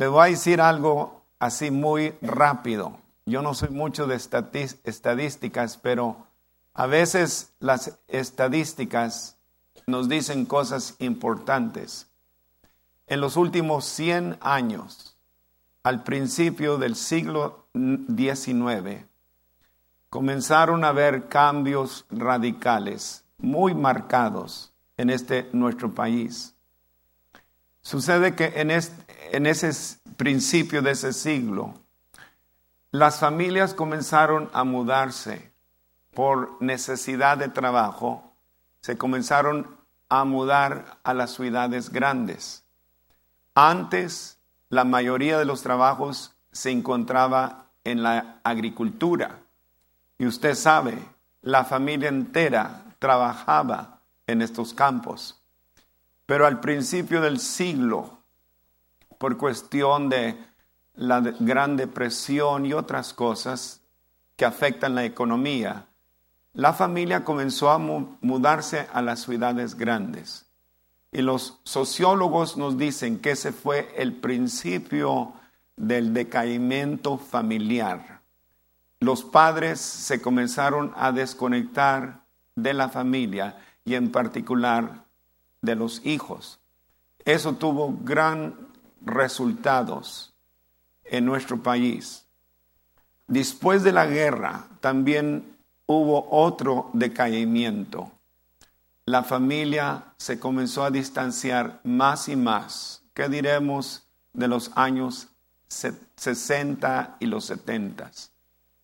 Le voy a decir algo así muy rápido. Yo no soy mucho de estadísticas, pero a veces las estadísticas nos dicen cosas importantes. En los últimos 100 años, al principio del siglo XIX, comenzaron a haber cambios radicales, muy marcados en este nuestro país. Sucede que en, ese principio de ese siglo, las familias comenzaron a mudarse por necesidad de trabajo, se comenzaron a mudar a las ciudades grandes. Antes, la mayoría de los trabajos se encontraba en la agricultura. Y usted sabe, la familia entera trabajaba en estos campos. Pero al principio del siglo, por cuestión de la Gran Depresión y otras cosas que afectan la economía, la familia comenzó a mudarse a las ciudades grandes. Y los sociólogos nos dicen que ese fue el principio del decaimiento familiar. Los padres se comenzaron a desconectar de la familia y en particular de los hijos. Eso tuvo gran resultados en nuestro país. Después de la guerra también hubo otro decaimiento. La familia se comenzó a distanciar más y más. ¿Qué diremos de los años 60 y los 70?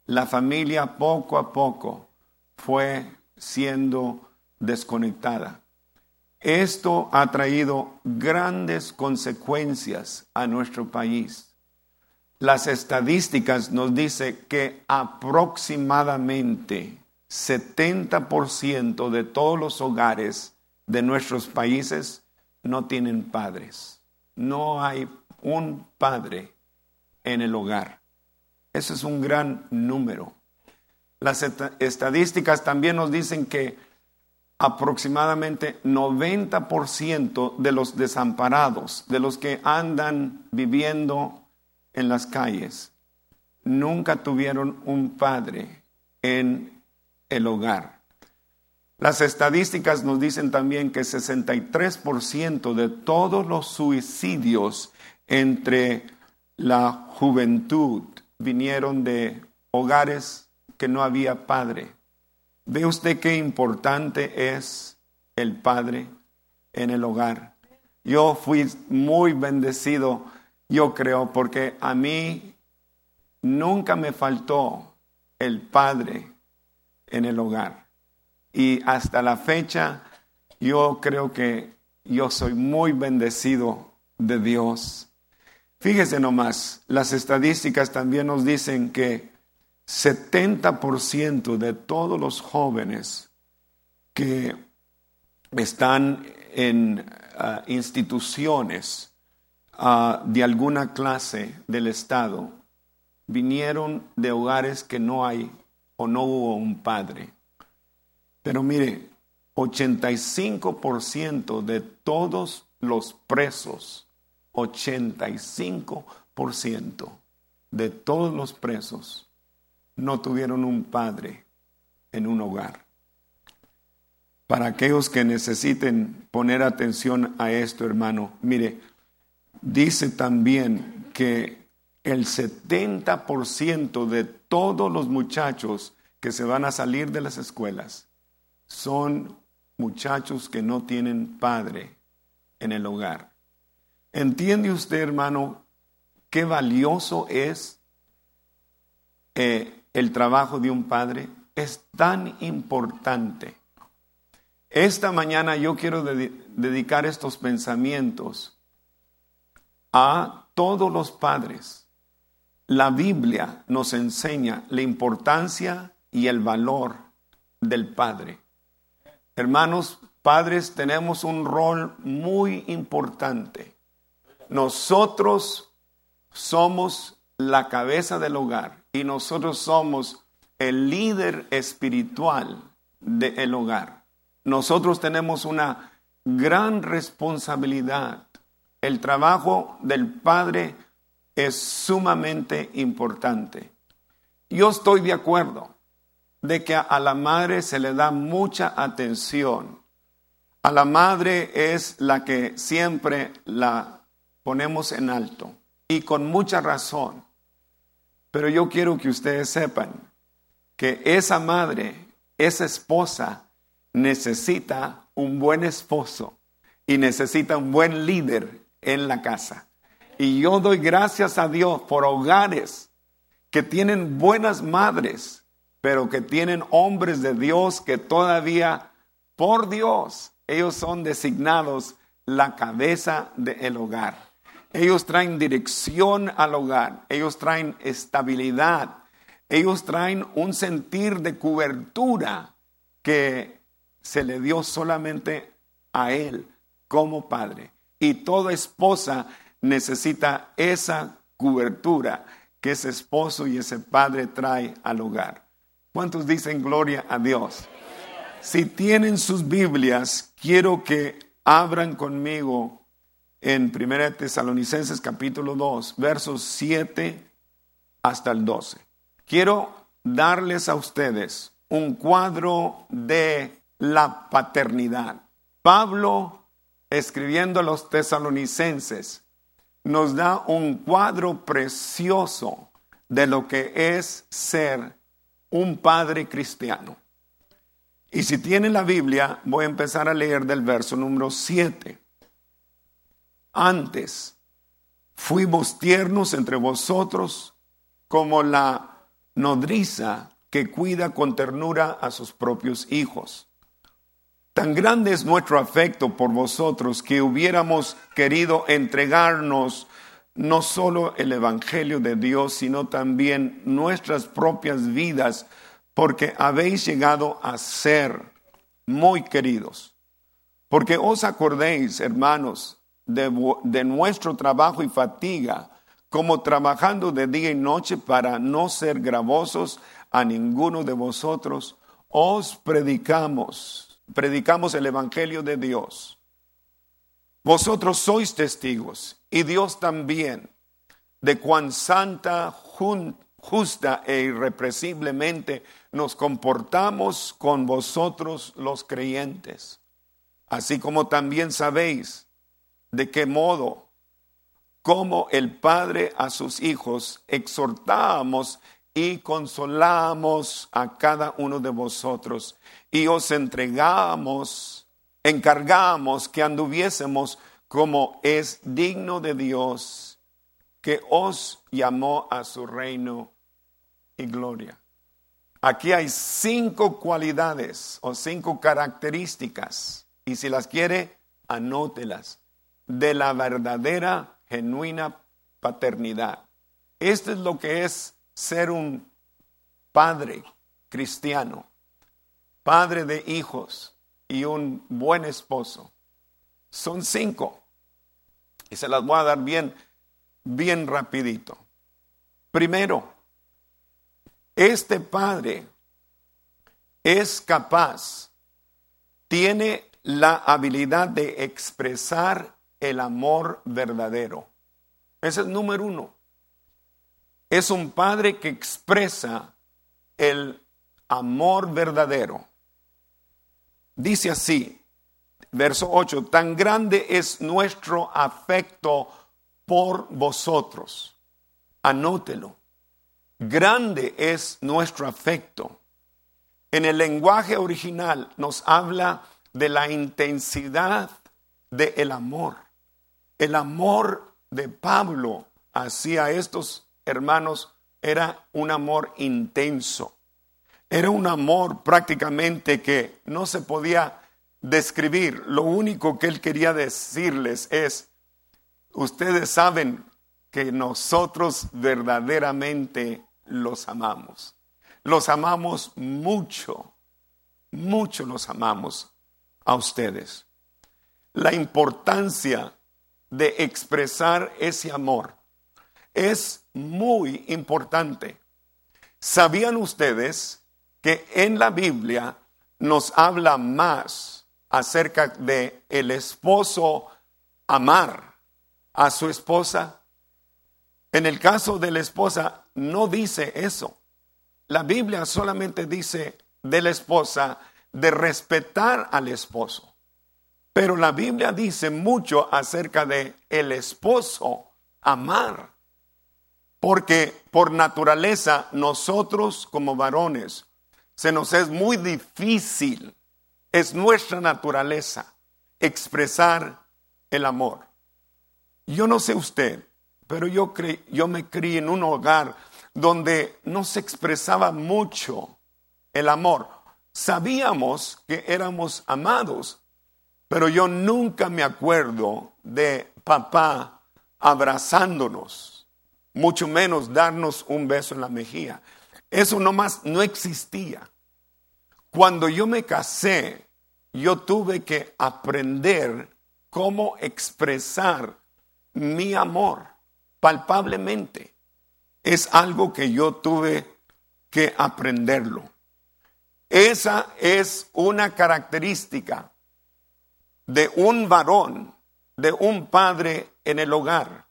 La familia poco a poco fue siendo desconectada. Esto ha traído grandes consecuencias a nuestro país. Las estadísticas nos dicen que aproximadamente 70% de todos los hogares de nuestros países no tienen padres. No hay un padre en el hogar. Eso es un gran número. Las estadísticas también nos dicen que aproximadamente 90% de los desamparados, de los que andan viviendo en las calles nunca tuvieron un padre en el hogar. Las estadísticas nos dicen también que 63% de todos los suicidios entre la juventud vinieron de hogares que no había padre. ¿Ve usted qué importante es el padre en el hogar? Yo fui muy bendecido yo creo, porque a mí nunca me faltó el Padre en el hogar. Y hasta la fecha, yo creo que yo soy muy bendecido de Dios. Fíjese nomás, las estadísticas también nos dicen que 70% de todos los jóvenes que están en ah, instituciones de alguna clase del Estado vinieron de hogares que no hay o no hubo un padre. Pero mire, 85% de todos los presos, 85% de todos los presos no tuvieron un padre en un hogar. Para aquellos que necesiten poner atención a esto, hermano, mire, dice también que el 70% de todos los muchachos que se van a salir de las escuelas son muchachos que no tienen padre en el hogar. ¿Entiende usted, hermano, qué valioso es eh, el trabajo de un padre? Es tan importante. Esta mañana yo quiero dedicar estos pensamientos a todos los padres. La Biblia nos enseña la importancia y el valor del padre. Hermanos, padres, tenemos un rol muy importante. Nosotros somos la cabeza del hogar y nosotros somos el líder espiritual del hogar. Nosotros tenemos una gran responsabilidad el trabajo del padre es sumamente importante. Yo estoy de acuerdo de que a la madre se le da mucha atención. A la madre es la que siempre la ponemos en alto y con mucha razón. Pero yo quiero que ustedes sepan que esa madre, esa esposa, necesita un buen esposo y necesita un buen líder en la casa. Y yo doy gracias a Dios por hogares que tienen buenas madres, pero que tienen hombres de Dios que todavía, por Dios, ellos son designados la cabeza del hogar. Ellos traen dirección al hogar, ellos traen estabilidad, ellos traen un sentir de cobertura que se le dio solamente a él como padre. Y toda esposa necesita esa cobertura que ese esposo y ese padre trae al hogar. ¿Cuántos dicen gloria a Dios? Si tienen sus Biblias, quiero que abran conmigo en 1 Tesalonicenses capítulo 2, versos 7 hasta el 12. Quiero darles a ustedes un cuadro de la paternidad. Pablo, escribiendo a los tesalonicenses, nos da un cuadro precioso de lo que es ser un padre cristiano. Y si tienen la Biblia, voy a empezar a leer del verso número 7. Antes fuimos tiernos entre vosotros como la nodriza que cuida con ternura a sus propios hijos. Tan grande es nuestro afecto por vosotros que hubiéramos querido entregarnos no solo el Evangelio de Dios, sino también nuestras propias vidas, porque habéis llegado a ser muy queridos. Porque os acordéis, hermanos, de, nuestro trabajo y fatiga, como trabajando de día y noche para no ser gravosos a ninguno de vosotros, os predicamos, predicamos el Evangelio de Dios. Vosotros sois testigos y Dios también de cuán santa, justa e irrepresiblemente nos comportamos con vosotros los creyentes. Así como también sabéis de qué modo, como el Padre a sus hijos, exhortamos y consolamos a cada uno de vosotros y os entregamos, encargamos que anduviésemos como es digno de Dios, que os llamó a su reino y gloria. Aquí hay cinco cualidades o cinco características y si las quiere, anótelas de la verdadera, genuina paternidad. Esto es lo que es ser un padre cristiano, padre de hijos y un buen esposo. Son cinco. Y se las voy a dar bien, bien rapidito. Primero, este padre es capaz, tiene la habilidad de expresar el amor verdadero. Ese es número uno. Es un padre que expresa el amor verdadero. Dice así, verso 8, tan grande es nuestro afecto por vosotros. Anótelo. Grande es nuestro afecto. En el lenguaje original nos habla de la intensidad del el amor. El amor de Pablo hacia estos hermanos era un amor intenso. Era un amor prácticamente que no se podía describir. Lo único que él quería decirles es, ustedes saben que nosotros verdaderamente los amamos. Los amamos mucho, mucho los amamos a ustedes. La importancia de expresar ese amor es muy importante. ¿Sabían ustedes que en la Biblia nos habla más acerca de el esposo amar a su esposa? En el caso de la esposa, no dice eso. La Biblia solamente dice de la esposa de respetar al esposo. Pero la Biblia dice mucho acerca de el esposo amar. Porque por naturaleza nosotros como varones se nos es muy difícil, es nuestra naturaleza expresar el amor. Yo no sé usted, pero yo, yo me crié en un hogar donde no se expresaba mucho el amor. Sabíamos que éramos amados, pero yo nunca me acuerdo de papá abrazándonos, mucho menos darnos un beso en la mejilla. Eso nomás no existía. Cuando yo me casé, yo tuve que aprender cómo expresar mi amor palpablemente. Es algo que yo tuve que aprenderlo. Esa es una característica de un varón, de un padre en el hogar.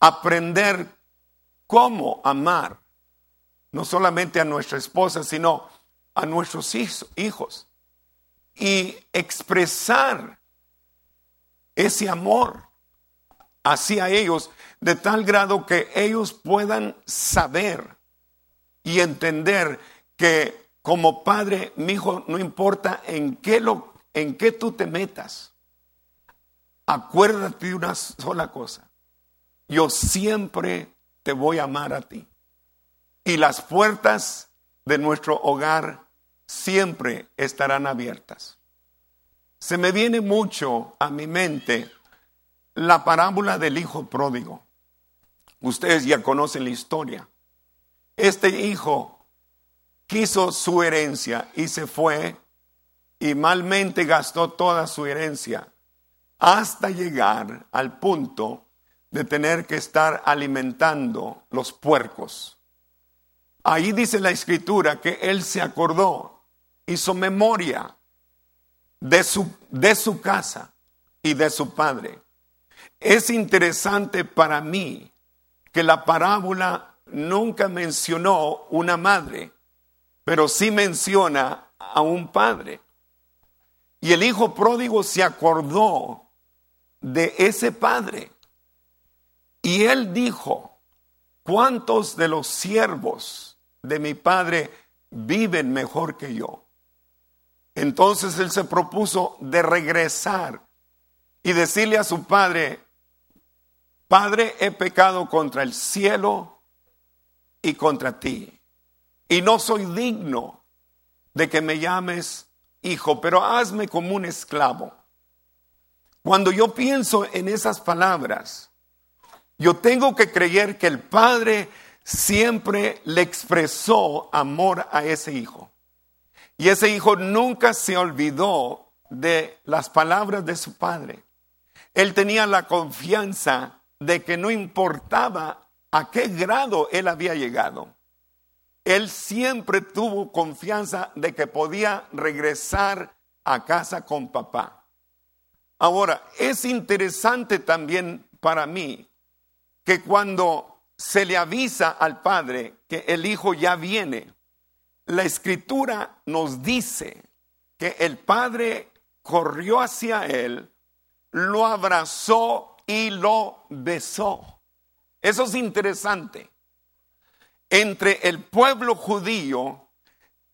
Aprender cómo amar, no solamente a nuestra esposa, sino a nuestros hijos. Y expresar ese amor hacia ellos de tal grado que ellos puedan saber y entender que como padre, mi hijo, no importa en qué lo en qué tú te metas, acuérdate de una sola cosa. Yo siempre te voy a amar a ti. Y las puertas de nuestro hogar siempre estarán abiertas. Se me viene mucho a mi mente la parábola del hijo pródigo. Ustedes ya conocen la historia. Este hijo quiso su herencia y se fue y malmente gastó toda su herencia hasta llegar al punto de tener que estar alimentando los puercos. Ahí dice la escritura que él se acordó, hizo memoria de su, de su casa y de su padre. Es interesante para mí que la parábola nunca mencionó una madre, pero sí menciona a un padre. Y el hijo pródigo se acordó de ese padre. Y él dijo, ¿cuántos de los siervos de mi padre viven mejor que yo? Entonces él se propuso de regresar y decirle a su padre, Padre, he pecado contra el cielo y contra ti, y no soy digno de que me llames hijo, pero hazme como un esclavo. Cuando yo pienso en esas palabras, yo tengo que creer que el Padre siempre le expresó amor a ese hijo. Y ese hijo nunca se olvidó de las palabras de su padre. Él tenía la confianza de que no importaba a qué grado él había llegado él siempre tuvo confianza de que podía regresar a casa con papá. Ahora, es interesante también para mí que cuando se le avisa al padre que el hijo ya viene, la escritura nos dice que el padre corrió hacia él, lo abrazó y lo besó. Eso es interesante entre el pueblo judío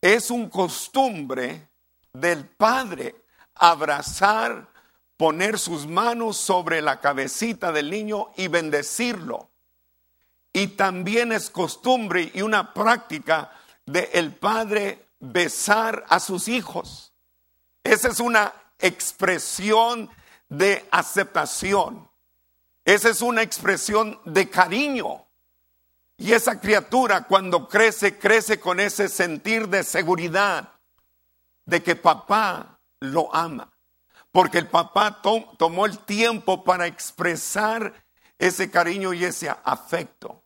es un costumbre del padre abrazar, poner sus manos sobre la cabecita del niño y bendecirlo. Y también es costumbre y una práctica de el padre besar a sus hijos. Esa es una expresión de aceptación. Esa es una expresión de cariño. Y esa criatura cuando crece, crece con ese sentir de seguridad de que papá lo ama. Porque el papá tomó el tiempo para expresar ese cariño y ese afecto.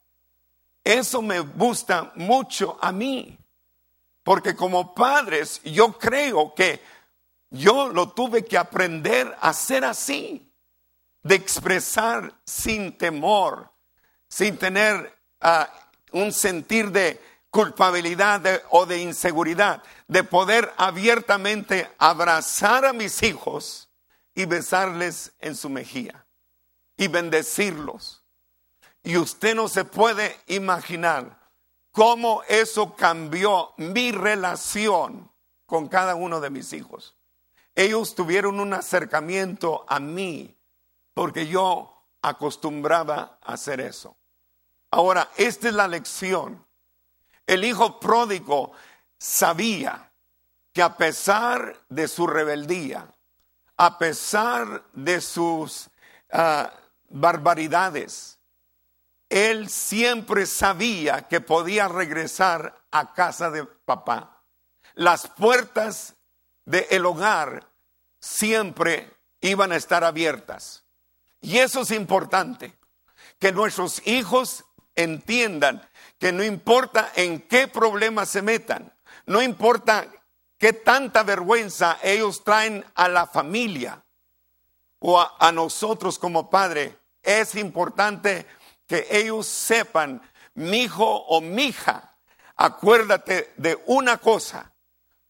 Eso me gusta mucho a mí. Porque como padres yo creo que yo lo tuve que aprender a ser así. De expresar sin temor sin tener un sentir de culpabilidad o de inseguridad, de poder abiertamente abrazar a mis hijos y besarles en su mejilla y bendecirlos. Y usted no se puede imaginar cómo eso cambió mi relación con cada uno de mis hijos. Ellos tuvieron un acercamiento a mí porque yo acostumbraba a hacer eso. Ahora, esta es la lección. El hijo pródigo sabía que a pesar de su rebeldía, a pesar de sus ah, barbaridades, él siempre sabía que podía regresar a casa de papá. Las puertas del hogar siempre iban a estar abiertas. Y eso es importante, que nuestros hijos entiendan que no importa en qué problemas se metan, no importa qué tanta vergüenza ellos traen a la familia o a, nosotros como padre, es importante que ellos sepan, mi hijo o mi hija, acuérdate de una cosa,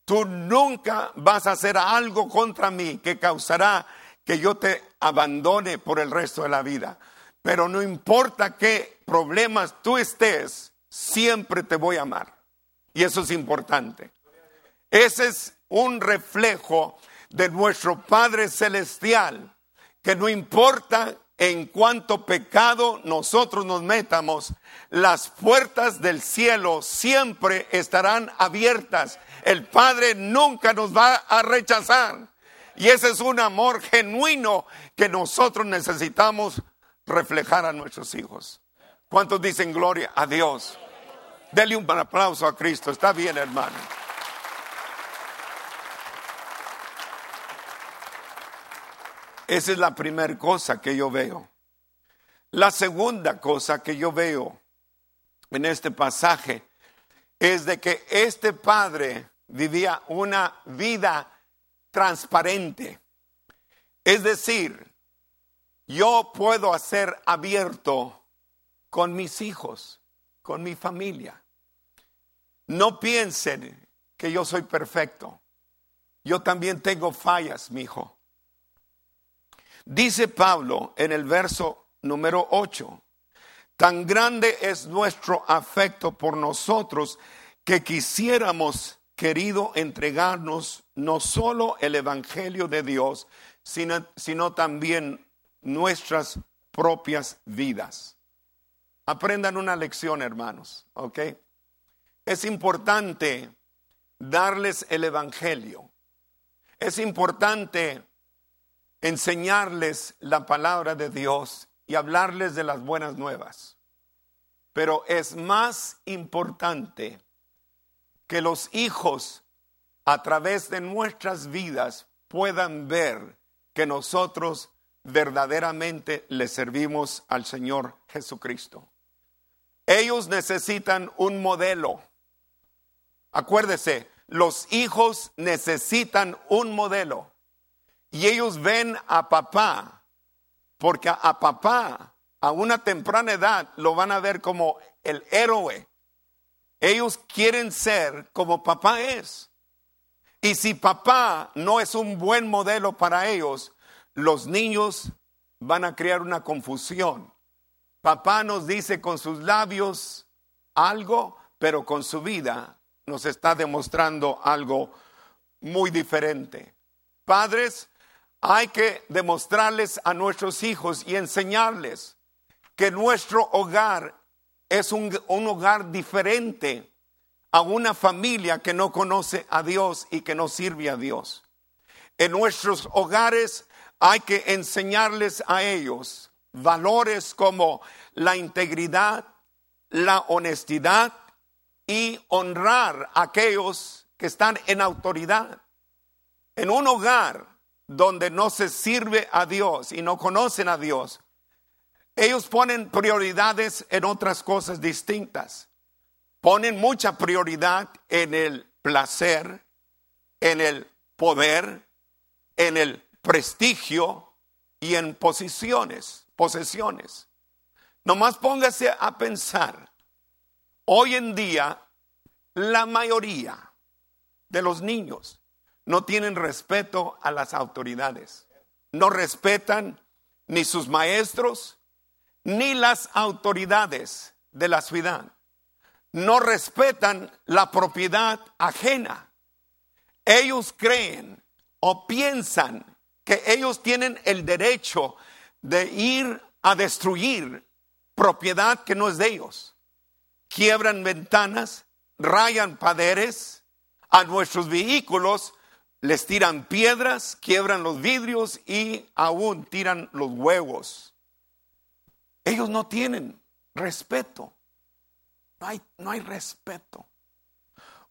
tú nunca vas a hacer algo contra mí que causará que yo te abandone por el resto de la vida. Pero no importa qué problemas tú estés, siempre te voy a amar. Y eso es importante. Ese es un reflejo de nuestro Padre Celestial, que no importa en cuánto pecado nosotros nos metamos, las puertas del cielo siempre estarán abiertas. El Padre nunca nos va a rechazar. Y ese es un amor genuino que nosotros necesitamos reflejar a nuestros hijos. ¿Cuántos dicen gloria a Dios? Dele un aplauso a Cristo. Está bien, hermano. Esa es la primera cosa que yo veo. La segunda cosa que yo veo en este pasaje es de que este padre vivía una vida transparente. Es decir, yo puedo hacer abierto con mis hijos, con mi familia. No piensen que yo soy perfecto. Yo también tengo fallas, mi hijo. Dice Pablo en el verso número 8, tan grande es nuestro afecto por nosotros que quisiéramos, querido, entregarnos no solo el Evangelio de Dios, sino, sino también nuestras propias vidas. Aprendan una lección, hermanos, ¿ok? Es importante darles el Evangelio. Es importante enseñarles la palabra de Dios y hablarles de las buenas nuevas. Pero es más importante que los hijos a través de nuestras vidas puedan ver que nosotros verdaderamente le servimos al Señor Jesucristo. Ellos necesitan un modelo. Acuérdese, los hijos necesitan un modelo. Y ellos ven a papá, porque a, papá a una temprana edad lo van a ver como el héroe. Ellos quieren ser como papá es. Y si papá no es un buen modelo para ellos, los niños van a crear una confusión. Papá nos dice con sus labios algo, pero con su vida nos está demostrando algo muy diferente. Padres, hay que demostrarles a nuestros hijos y enseñarles que nuestro hogar es un, hogar diferente a una familia que no conoce a Dios y que no sirve a Dios. En nuestros hogares hay que enseñarles a ellos valores como la integridad, la honestidad y honrar a aquellos que están en autoridad. En un hogar donde no se sirve a Dios y no conocen a Dios, ellos ponen prioridades en otras cosas distintas. Ponen mucha prioridad en el placer, en el poder, en el prestigio y en posiciones, posesiones. Nomás póngase a pensar. Hoy en día, la mayoría de los niños no tienen respeto a las autoridades. No respetan ni sus maestros, ni las autoridades de la ciudad. No respetan la propiedad ajena. Ellos creen o piensan que ellos tienen el derecho de ir a destruir propiedad que no es de ellos. Quiebran ventanas, rayan paderes a nuestros vehículos, les tiran piedras, quiebran los vidrios y aún tiran los huevos. Ellos no tienen respeto. No hay, no hay respeto.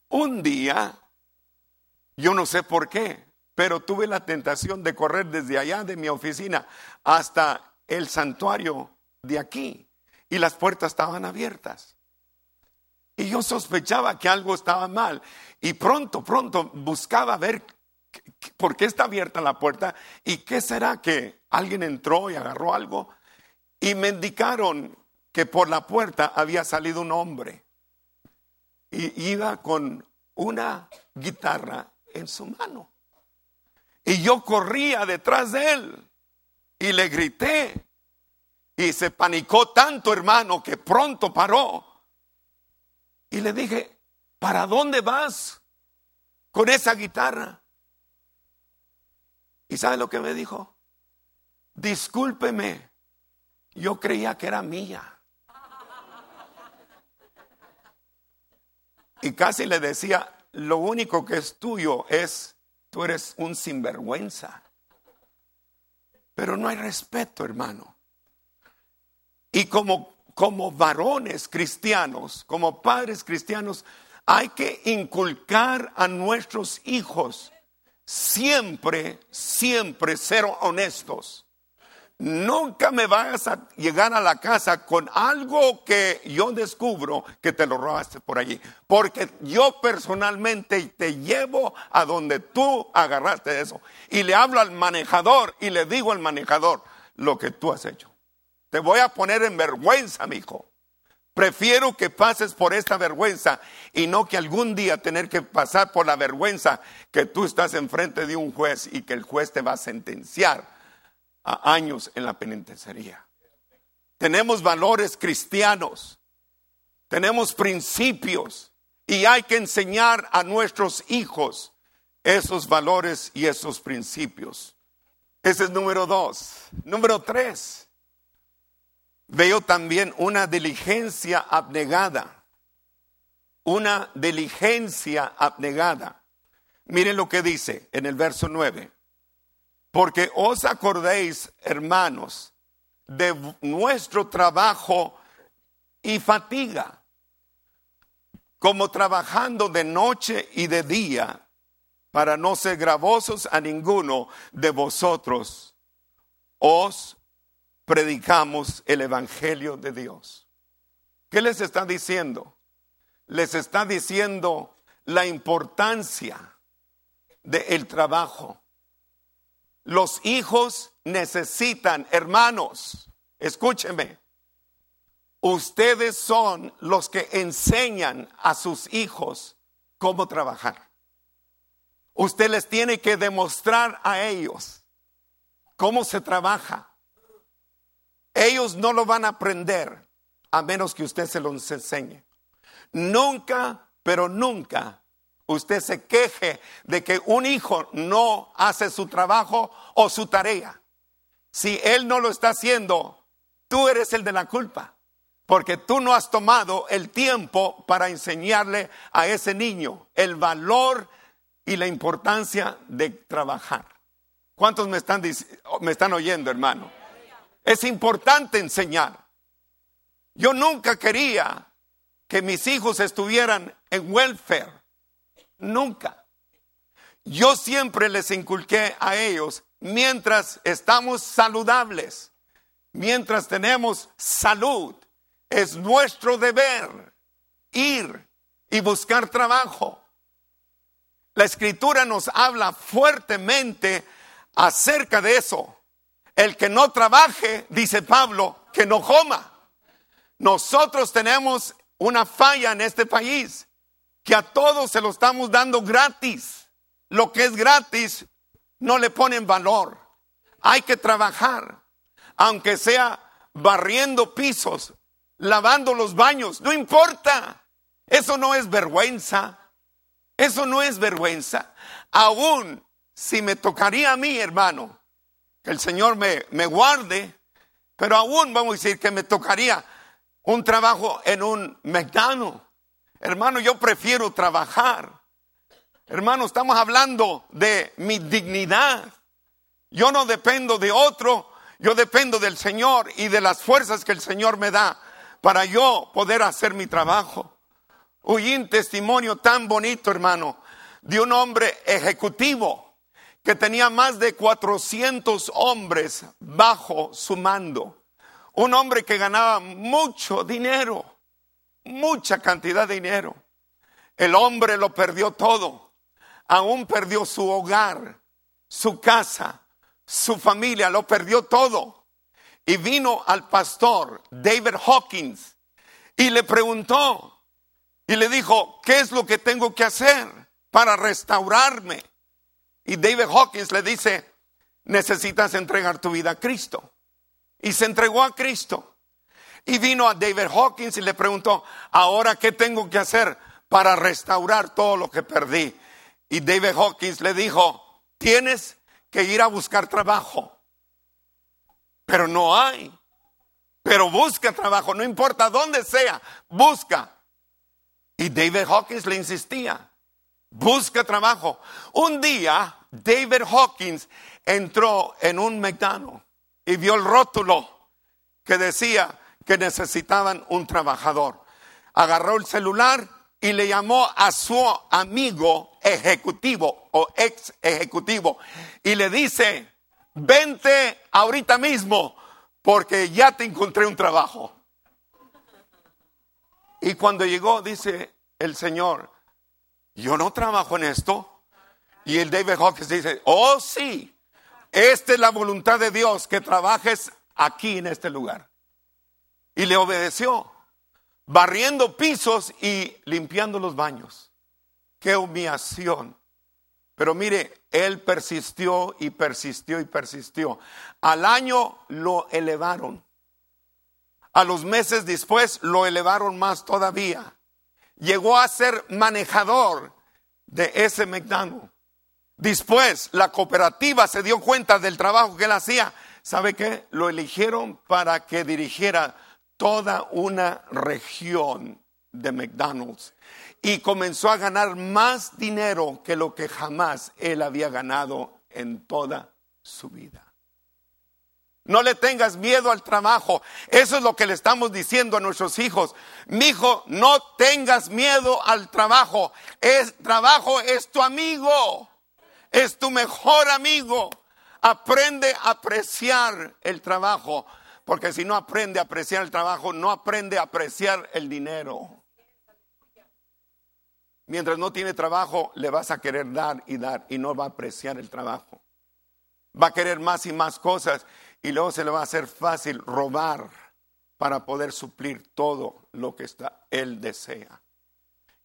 Un día, yo no sé por qué, pero tuve la tentación de correr desde allá de mi oficina hasta el santuario de aquí y las puertas estaban abiertas. Y yo sospechaba que algo estaba mal y pronto, pronto buscaba ver por qué está abierta la puerta y qué será que alguien entró y agarró algo y me indicaron que por la puerta había salido un hombre y iba con una guitarra en su mano. Y yo corría detrás de él y le grité. Y se panicó tanto, hermano, que pronto paró. Y le dije, ¿para dónde vas con esa guitarra? ¿Y sabe lo que me dijo? Discúlpeme, yo creía que era mía. Y casi le decía, lo único que es tuyo es Tú eres un sinvergüenza. Pero no hay respeto, hermano. Y como, como varones cristianos, como padres cristianos, hay que inculcar a nuestros hijos siempre, siempre ser honestos. Nunca me vayas a llegar a la casa con algo que yo descubro que te lo robaste por allí. Porque yo personalmente te llevo a donde tú agarraste eso. Y le hablo al manejador y le digo al manejador lo que tú has hecho. Te voy a poner en vergüenza, mi hijo. Prefiero que pases por esta vergüenza y no que algún día tener que pasar por la vergüenza que tú estás enfrente de un juez y que el juez te va a sentenciar a años en la penitenciaría. Tenemos valores cristianos, tenemos principios y hay que enseñar a nuestros hijos esos valores y esos principios. Ese es número dos. Número tres, veo también una diligencia abnegada. Una diligencia abnegada. Miren lo que dice en el verso 9. Porque os acordéis, hermanos, de nuestro trabajo y fatiga, como trabajando de noche y de día, para no ser gravosos a ninguno de vosotros, os predicamos el Evangelio de Dios. ¿Qué les está diciendo? Les está diciendo la importancia del trabajo los hijos necesitan, hermanos, escúcheme, ustedes son los que enseñan a sus hijos cómo trabajar. Usted les tiene que demostrar a ellos cómo se trabaja. Ellos no lo van a aprender a menos que usted se los enseñe. Nunca, pero nunca usted se queje de que un hijo no hace su trabajo o su tarea. Si él no lo está haciendo, tú eres el de la culpa, porque tú no has tomado el tiempo para enseñarle a ese niño el valor y la importancia de trabajar. ¿Cuántos me están, me están oyendo, hermano? Es importante enseñar. Yo nunca quería que mis hijos estuvieran en welfare Nunca. Yo siempre les inculqué a ellos, mientras estamos saludables, mientras tenemos salud, es nuestro deber ir y buscar trabajo. La escritura nos habla fuertemente acerca de eso. El que no trabaje, dice Pablo, que no coma. Nosotros tenemos una falla en este país, que a todos se lo estamos dando gratis. Lo que es gratis no le ponen valor. Hay que trabajar, aunque sea barriendo pisos, lavando los baños, no importa. Eso no es vergüenza. Eso no es vergüenza. Aún si me tocaría a mí, hermano, que el Señor me, me guarde, pero aún vamos a decir que me tocaría un trabajo en un McDonald's. Hermano, yo prefiero trabajar. Hermano, estamos hablando de mi dignidad. Yo no dependo de otro, yo dependo del Señor y de las fuerzas que el Señor me da para yo poder hacer mi trabajo. Oí un testimonio tan bonito, hermano, de un hombre ejecutivo que tenía más de 400 hombres bajo su mando. Un hombre que ganaba mucho dinero, mucha cantidad de dinero. El hombre lo perdió todo. Aún perdió su hogar, su casa, su familia, lo perdió todo. Y vino al pastor David Hawkins y le preguntó y le dijo, ¿qué es lo que tengo que hacer para restaurarme? Y David Hawkins le dice, necesitas entregar tu vida a Cristo. Y se entregó a Cristo. Y vino a David Hawkins y le preguntó, ahora qué tengo que hacer para restaurar todo lo que perdí. Y David Hawkins le dijo, tienes que ir a buscar trabajo. Pero no hay. Pero busca trabajo, no importa dónde sea, busca. Y David Hawkins le insistía, busca trabajo. Un día, David Hawkins entró en un McDonald's y vio el rótulo que decía que necesitaban un trabajador. Agarró el celular y le llamó a su amigo ejecutivo o ex ejecutivo y le dice, vente ahorita mismo porque ya te encontré un trabajo. Y cuando llegó, dice el Señor, yo no trabajo en esto. Y el David Hawkins dice, oh sí, esta es la voluntad de Dios, que trabajes aquí en este lugar. Y le obedeció, barriendo pisos y limpiando los baños. Qué humillación. Pero mire, él persistió y persistió y persistió. Al año lo elevaron. A los meses después lo elevaron más todavía. Llegó a ser manejador de ese McDonald's. Después la cooperativa se dio cuenta del trabajo que él hacía. ¿Sabe qué? Lo eligieron para que dirigiera toda una región de McDonald's y comenzó a ganar más dinero que lo que jamás él había ganado en toda su vida. No le tengas miedo al trabajo. Eso es lo que le estamos diciendo a nuestros hijos. Mi hijo, no tengas miedo al trabajo. El trabajo es tu amigo es tu mejor amigo. Aprende a apreciar el trabajo, porque si no aprende a apreciar el trabajo, no aprende a apreciar el dinero. Mientras no tiene trabajo, le vas a querer dar y dar y no va a apreciar el trabajo. Va a querer más y más cosas y luego se le va a hacer fácil robar para poder suplir todo lo que está, él desea.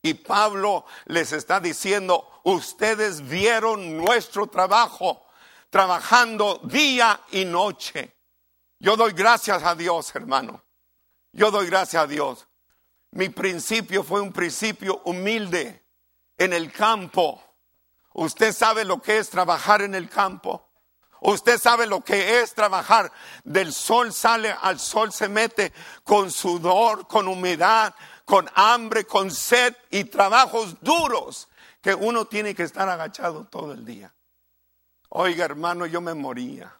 Y Pablo les está diciendo, ustedes vieron nuestro trabajo, trabajando día y noche. Yo doy gracias a Dios, hermano. Yo doy gracias a Dios. Mi principio fue un principio humilde en el campo. Usted sabe lo que es trabajar en el campo. Usted sabe lo que es trabajar. Del sol sale al sol se mete con sudor, con humedad, con hambre, con sed y trabajos duros que uno tiene que estar agachado todo el día. Oiga, hermano, yo me moría.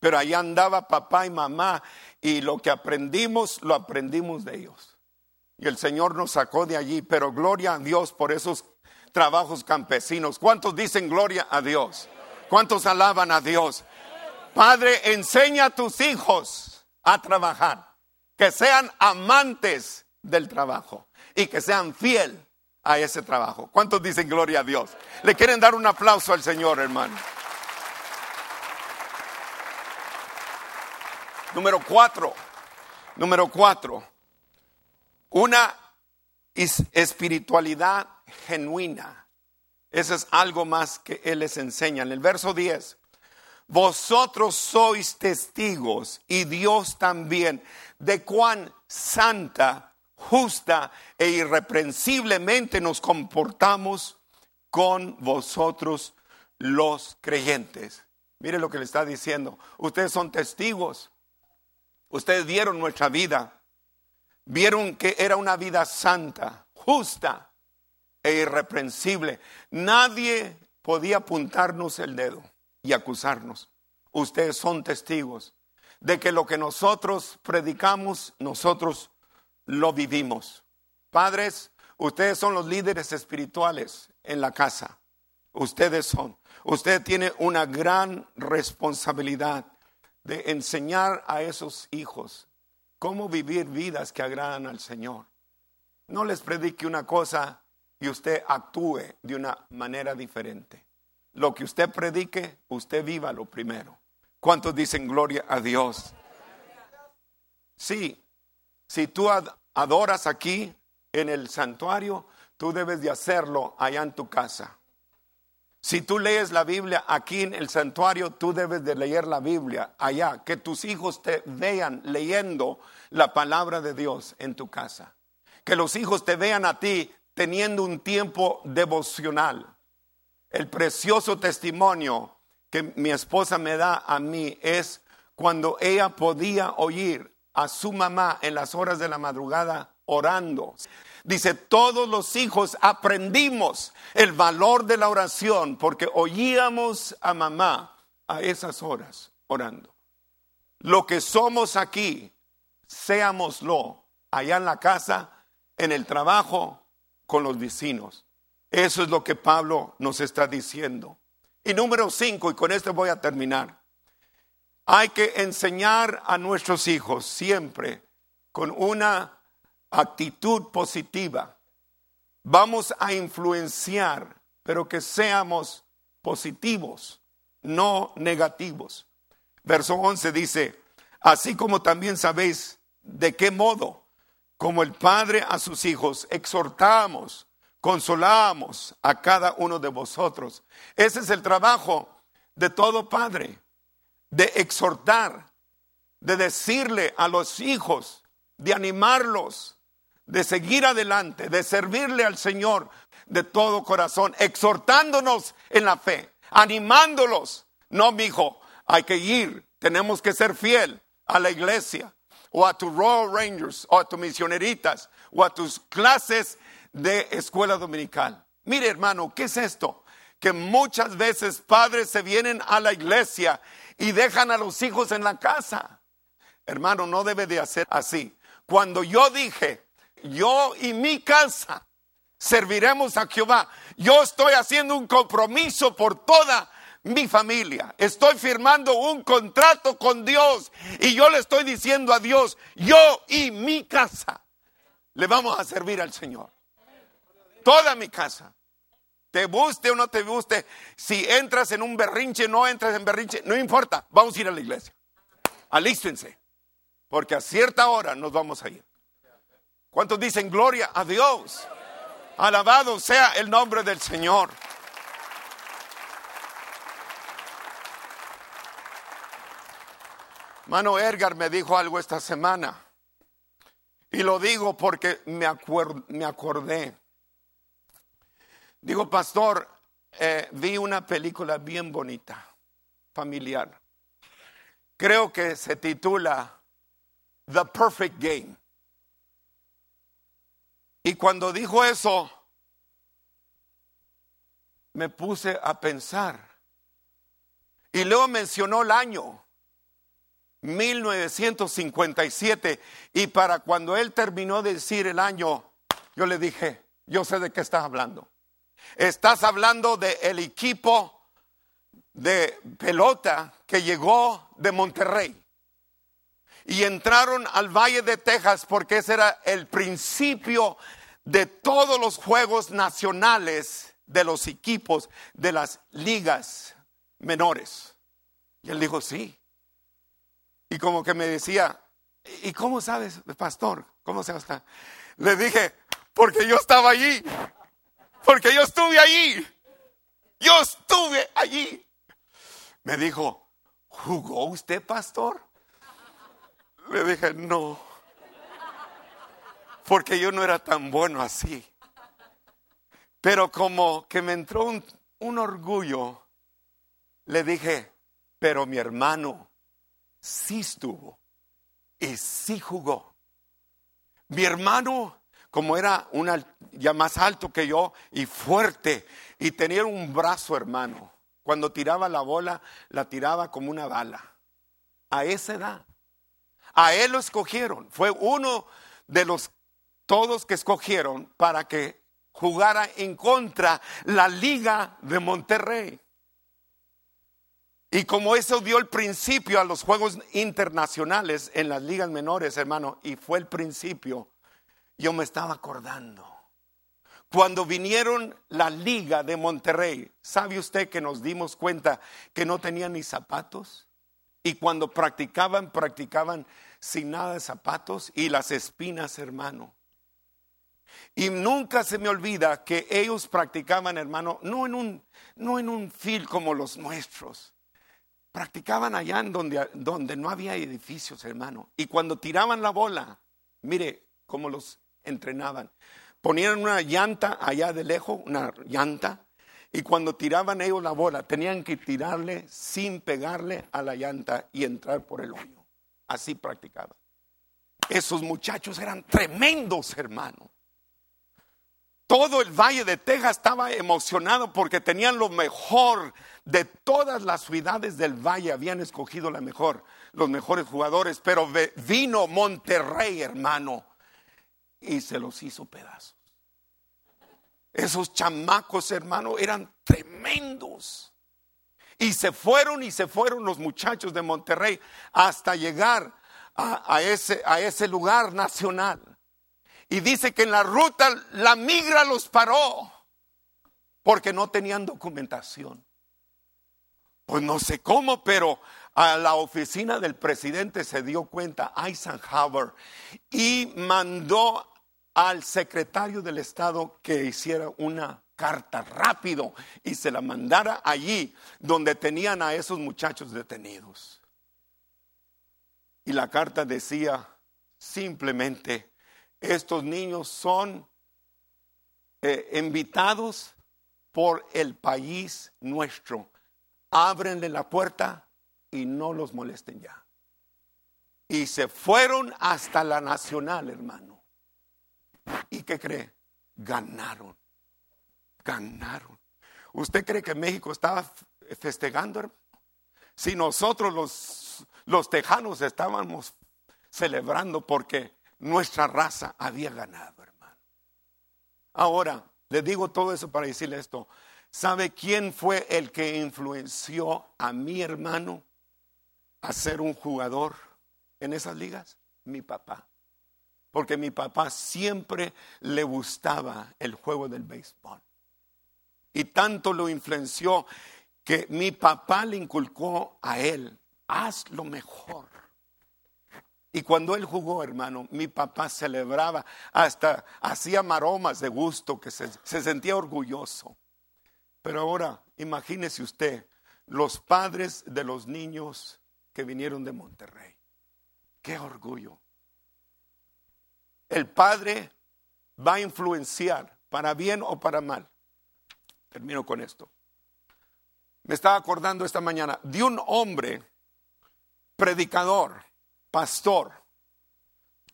Pero allá andaba papá y mamá y lo que aprendimos, lo aprendimos de ellos. Y el Señor nos sacó de allí, pero gloria a Dios por esos trabajos campesinos. ¿Cuántos dicen gloria a Dios? ¿Cuántos alaban a Dios? Padre, enseña a tus hijos a trabajar, que sean amantes del trabajo y que sean fiel a ese trabajo. ¿Cuántos dicen gloria a Dios? Le quieren dar un aplauso al Señor, hermano. Número cuatro, número cuatro, Una espiritualidad genuina. Eso es algo más que Él les enseña. En el verso 10, vosotros sois testigos y Dios también de cuán santa, justa e irreprensiblemente nos comportamos con vosotros los creyentes. Mire lo que le está diciendo. Ustedes son testigos. Ustedes vieron nuestra vida. Vieron que era una vida santa, justa e irreprensible. Nadie podía apuntarnos el dedo y acusarnos. Ustedes son testigos de que lo que nosotros predicamos, nosotros lo vivimos. Padres, ustedes son los líderes espirituales en la casa. Ustedes son. Usted tiene una gran responsabilidad de enseñar a esos hijos cómo vivir vidas que agradan al Señor. No les predique una cosa y usted actúe de una manera diferente. Lo que usted predique, usted viva lo primero. ¿Cuántos dicen gloria a Dios? Sí, si tú adoras aquí en el santuario, tú debes de hacerlo allá en tu casa. Si tú lees la Biblia aquí en el santuario, tú debes de leer la Biblia allá, que tus hijos te vean leyendo la palabra de Dios en tu casa. Que los hijos te vean a ti teniendo un tiempo devocional. El precioso testimonio que mi esposa me da a mí es cuando ella podía oír a su mamá en las horas de la madrugada orando. Dice, todos los hijos aprendimos el valor de la oración porque oíamos a mamá a esas horas orando. Lo que somos aquí, seámoslo allá en la casa, en el trabajo, con los vecinos. Eso es lo que Pablo nos está diciendo. Y número cinco, y con esto voy a terminar. Hay que enseñar a nuestros hijos siempre con una actitud positiva. Vamos a influenciar, pero que seamos positivos, no negativos. Verso 11 dice, así como también sabéis de qué modo, como el Padre a sus hijos, exhortamos, consolamos a cada uno de vosotros. Ese es el trabajo de todo Padre, de exhortar, de decirle a los hijos, de animarlos, de seguir adelante, de servirle al Señor de todo corazón, exhortándonos en la fe, animándolos. No, mi hijo, hay que ir, tenemos que ser fiel a la iglesia, o a tus Royal Rangers, o a tus misioneritas, o a tus clases de escuela dominical. Mire, hermano, ¿qué es esto? Que muchas veces padres se vienen a la iglesia y dejan a los hijos en la casa. Hermano, no debe de hacer así. Cuando yo dije, yo y mi casa serviremos a Jehová. Yo estoy haciendo un compromiso por toda mi familia. Estoy firmando un contrato con Dios y yo le estoy diciendo a Dios, yo y mi casa le vamos a servir al Señor. Toda mi casa. Te guste o no te guste, si entras en un berrinche, no entras en berrinche, no importa, vamos a ir a la iglesia. Alístense, porque a cierta hora nos vamos a ir. ¿Cuántos dicen gloria a Dios? Alabado sea el nombre del Señor. Mano Edgar me dijo algo esta semana. Y lo digo porque me, me acordé. Digo, pastor, eh, vi una película bien bonita, familiar. Creo que se titula The Perfect Game. Y cuando dijo eso, me puse a pensar. Y luego mencionó el año, 1957. Y para cuando él terminó de decir el año, yo le dije, yo sé de qué estás hablando. Estás hablando del el equipo de pelota que llegó de Monterrey. Y entraron al Valle de Texas porque ese era el principio de todos los juegos nacionales de los equipos de las ligas menores. Y él dijo, sí. Y como que me decía, ¿y cómo sabes, pastor? ¿Cómo se llama? Le dije, porque yo estaba allí. Porque yo estuve allí. Yo estuve allí. Me dijo, ¿jugó usted, pastor? Le dije, no. Porque yo no era tan bueno así. Pero como que me entró un, un orgullo, le dije, pero mi hermano sí estuvo y sí jugó. Mi hermano, como era una, ya más alto que yo y fuerte, y tenía un brazo hermano, cuando tiraba la bola, la tiraba como una bala. A esa edad. A él lo escogieron. Fue uno de los todos que escogieron para que jugara en contra la Liga de Monterrey. Y como eso dio el principio a los Juegos Internacionales en las ligas menores, hermano, y fue el principio, yo me estaba acordando. Cuando vinieron la Liga de Monterrey, ¿sabe usted que nos dimos cuenta que no tenían ni zapatos? Y cuando practicaban, practicaban sin nada de zapatos y las espinas, hermano. Y nunca se me olvida que ellos practicaban, hermano, no en un, no en un fil como los nuestros. Practicaban allá en donde, donde no había edificios, hermano. Y cuando tiraban la bola, mire cómo los entrenaban. Ponían una llanta allá de lejos, una llanta, y cuando tiraban ellos la bola, tenían que tirarle sin pegarle a la llanta y entrar por el hoyo. Así practicaban. Esos muchachos eran tremendos, hermano. Todo el Valle de Texas estaba emocionado porque tenían lo mejor de todas las ciudades del Valle, habían escogido la mejor, los mejores jugadores, pero vino Monterrey, hermano, y se los hizo pedazos. Esos chamacos, hermano, eran tremendos. Y se fueron y se fueron los muchachos de Monterrey hasta llegar a, ese, a ese lugar nacional. Y dice que en la ruta la migra los paró porque no tenían documentación. Pues no sé cómo, pero a la oficina del presidente se dio cuenta Eisenhower y mandó al secretario del Estado que hiciera una carta rápido y se la mandara allí donde tenían a esos muchachos detenidos. Y la carta decía simplemente, estos niños son eh, invitados por el país nuestro. Ábrenle la puerta y no los molesten ya. Y se fueron hasta la nacional, hermano. ¿Y qué cree? Ganaron. Ganaron. ¿Usted cree que México estaba festejando, hermano? Si nosotros los, los tejanos estábamos celebrando porque nuestra raza había ganado, hermano. Ahora, le digo todo eso para decirle esto. ¿Sabe quién fue el que influenció a mi hermano a ser un jugador en esas ligas? Mi papá. Porque mi papá siempre le gustaba el juego del béisbol. Y tanto lo influenció que mi papá le inculcó a él, haz lo mejor. Y cuando él jugó, hermano, mi papá celebraba, hasta hacía maromas de gusto, que se, sentía orgulloso. Pero ahora, imagínese usted, los padres de los niños que vinieron de Monterrey. Qué orgullo. El padre va a influenciar, para bien o para mal. Termino con esto. Me estaba acordando esta mañana de un hombre predicador pastor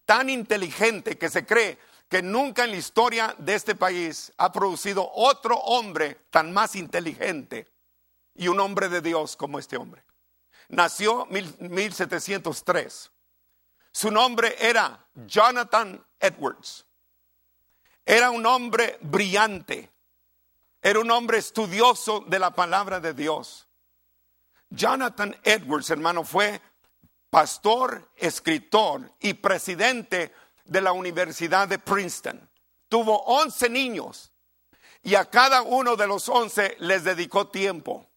tan inteligente que se cree que nunca en la historia de este país ha producido otro hombre tan más inteligente y un hombre de Dios como este hombre. Nació en 1703. Su nombre era Jonathan Edwards. Era un hombre brillante. Era un hombre estudioso de la palabra de Dios. Jonathan Edwards, hermano, fue pastor, escritor y presidente de la Universidad de Princeton. Tuvo 11 niños y a cada uno de los 11 les dedicó tiempo.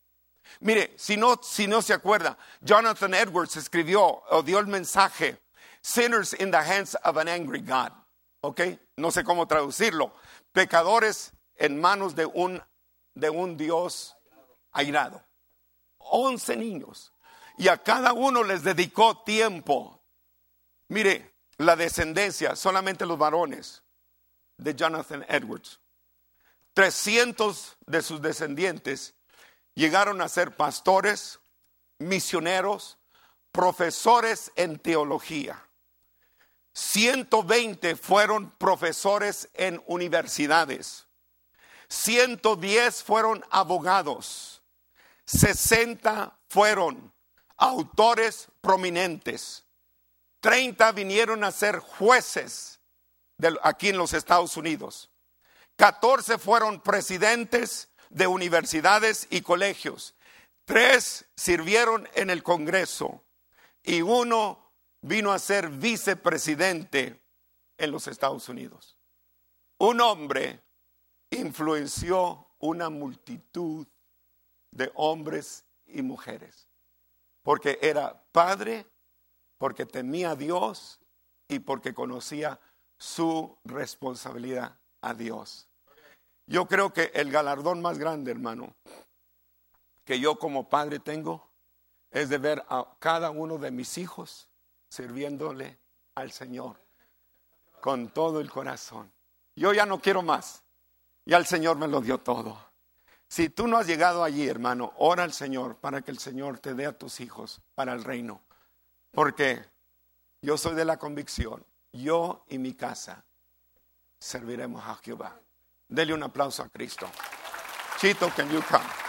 Mire, si no, si no se acuerda, Jonathan Edwards escribió o dio el mensaje Sinners in the hands of an angry God. ¿Ok? No sé cómo traducirlo. Pecadores en manos de un, de un Dios airado. Once niños. Y a cada uno les dedicó tiempo. Mire, la descendencia, solamente los varones de Jonathan Edwards. 300 de sus descendientes llegaron a ser pastores, misioneros, profesores en teología. 120 fueron profesores en universidades. 110 fueron abogados. 60 fueron autores prominentes. 30 vinieron a ser jueces aquí en los Estados Unidos. 14 fueron presidentes de universidades y colegios. Tres sirvieron en el Congreso y uno vino a ser vicepresidente en los Estados Unidos. Un hombre influenció una multitud de hombres y mujeres, porque era padre, porque temía a Dios y porque conocía su responsabilidad a Dios. Yo creo que el galardón más grande, hermano, que yo como padre tengo, es de ver a cada uno de mis hijos sirviéndole al Señor con todo el corazón. Yo ya no quiero más. Ya el Señor me lo dio todo. Si tú no has llegado allí, hermano, ora al Señor para que el Señor te dé a tus hijos para el reino. Porque yo soy de la convicción, yo y mi casa serviremos a Jehová. Dele un aplauso a Cristo. Chito, can you come?